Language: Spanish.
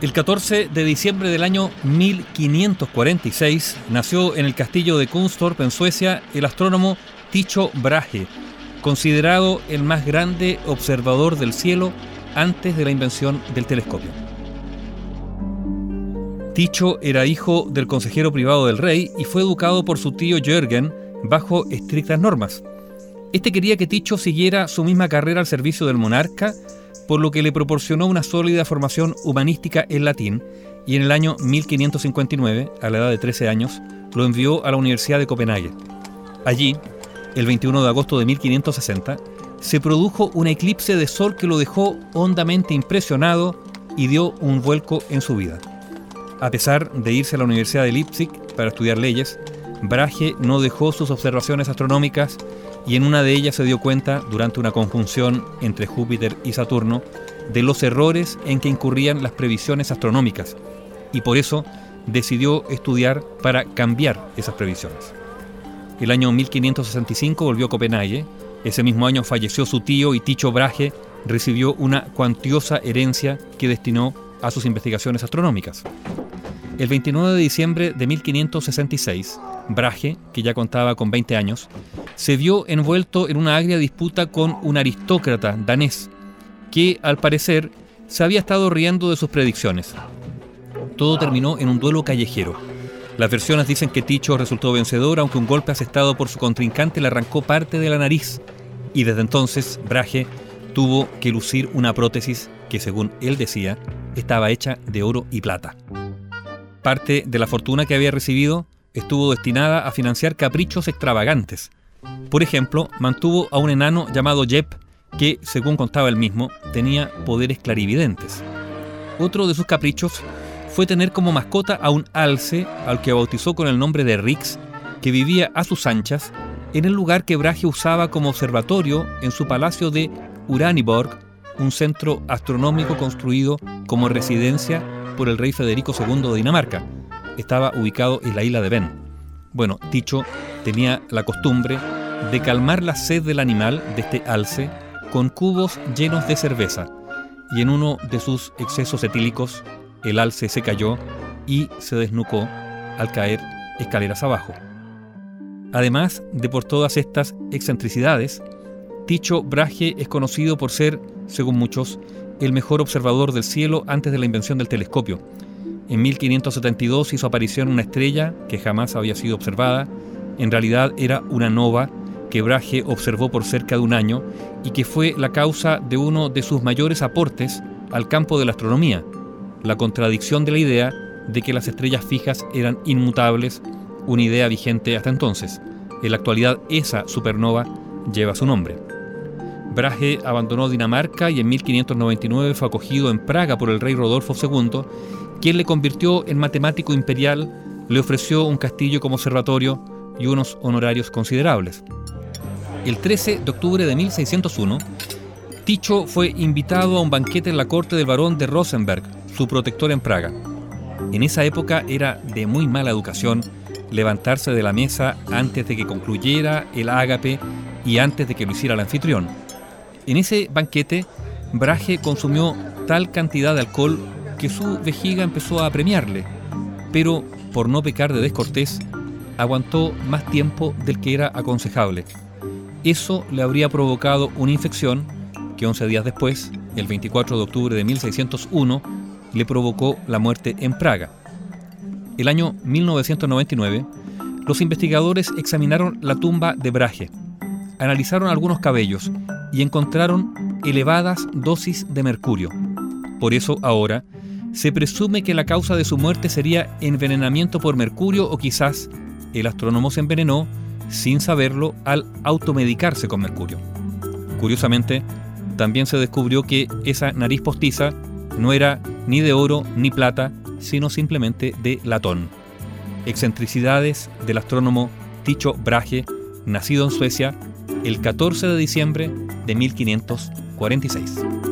El 14 de diciembre del año 1546 nació en el castillo de Kunstorp, en Suecia, el astrónomo Tycho Brahe, considerado el más grande observador del cielo antes de la invención del telescopio. Tycho era hijo del consejero privado del rey y fue educado por su tío Jürgen bajo estrictas normas. Este quería que Tycho siguiera su misma carrera al servicio del monarca por lo que le proporcionó una sólida formación humanística en latín y en el año 1559, a la edad de 13 años, lo envió a la Universidad de Copenhague. Allí, el 21 de agosto de 1560, se produjo un eclipse de sol que lo dejó hondamente impresionado y dio un vuelco en su vida. A pesar de irse a la Universidad de Leipzig para estudiar leyes, Brahe no dejó sus observaciones astronómicas y en una de ellas se dio cuenta, durante una conjunción entre Júpiter y Saturno, de los errores en que incurrían las previsiones astronómicas, y por eso decidió estudiar para cambiar esas previsiones. El año 1565 volvió a Copenhague, ese mismo año falleció su tío y Tycho Brahe recibió una cuantiosa herencia que destinó a sus investigaciones astronómicas. El 29 de diciembre de 1566, Brahe, que ya contaba con 20 años, se vio envuelto en una agria disputa con un aristócrata danés, que al parecer se había estado riendo de sus predicciones. Todo terminó en un duelo callejero. Las versiones dicen que Ticho resultó vencedor, aunque un golpe asestado por su contrincante le arrancó parte de la nariz, y desde entonces Brahe tuvo que lucir una prótesis que, según él decía, estaba hecha de oro y plata. Parte de la fortuna que había recibido estuvo destinada a financiar caprichos extravagantes. Por ejemplo, mantuvo a un enano llamado Jep, que, según contaba él mismo, tenía poderes clarividentes. Otro de sus caprichos fue tener como mascota a un alce, al que bautizó con el nombre de Rix, que vivía a sus anchas en el lugar que Brahe usaba como observatorio en su palacio de Uraniborg, un centro astronómico construido como residencia por el rey Federico II de Dinamarca, estaba ubicado en la isla de Ben. Bueno, Ticho tenía la costumbre de calmar la sed del animal de este alce con cubos llenos de cerveza, y en uno de sus excesos etílicos el alce se cayó y se desnucó al caer escaleras abajo. Además de por todas estas excentricidades, Ticho Brahe es conocido por ser, según muchos, el mejor observador del cielo antes de la invención del telescopio, en 1572 hizo aparición una estrella que jamás había sido observada. En realidad era una nova que Brahe observó por cerca de un año y que fue la causa de uno de sus mayores aportes al campo de la astronomía, la contradicción de la idea de que las estrellas fijas eran inmutables, una idea vigente hasta entonces. En la actualidad esa supernova lleva su nombre. Brahe abandonó Dinamarca y en 1599 fue acogido en Praga por el rey Rodolfo II quien le convirtió en matemático imperial, le ofreció un castillo como observatorio y unos honorarios considerables. El 13 de octubre de 1601, Ticho fue invitado a un banquete en la corte del barón de Rosenberg, su protector en Praga. En esa época era de muy mala educación levantarse de la mesa antes de que concluyera el ágape y antes de que lo hiciera el anfitrión. En ese banquete, Brahe consumió tal cantidad de alcohol que su vejiga empezó a premiarle, pero por no pecar de descortés, aguantó más tiempo del que era aconsejable. Eso le habría provocado una infección que 11 días después, el 24 de octubre de 1601, le provocó la muerte en Praga. El año 1999, los investigadores examinaron la tumba de Brahe, analizaron algunos cabellos y encontraron elevadas dosis de mercurio. Por eso ahora se presume que la causa de su muerte sería envenenamiento por mercurio o quizás el astrónomo se envenenó sin saberlo al automedicarse con mercurio. Curiosamente, también se descubrió que esa nariz postiza no era ni de oro ni plata, sino simplemente de latón. Excentricidades del astrónomo Tycho Brahe, nacido en Suecia el 14 de diciembre de 1546.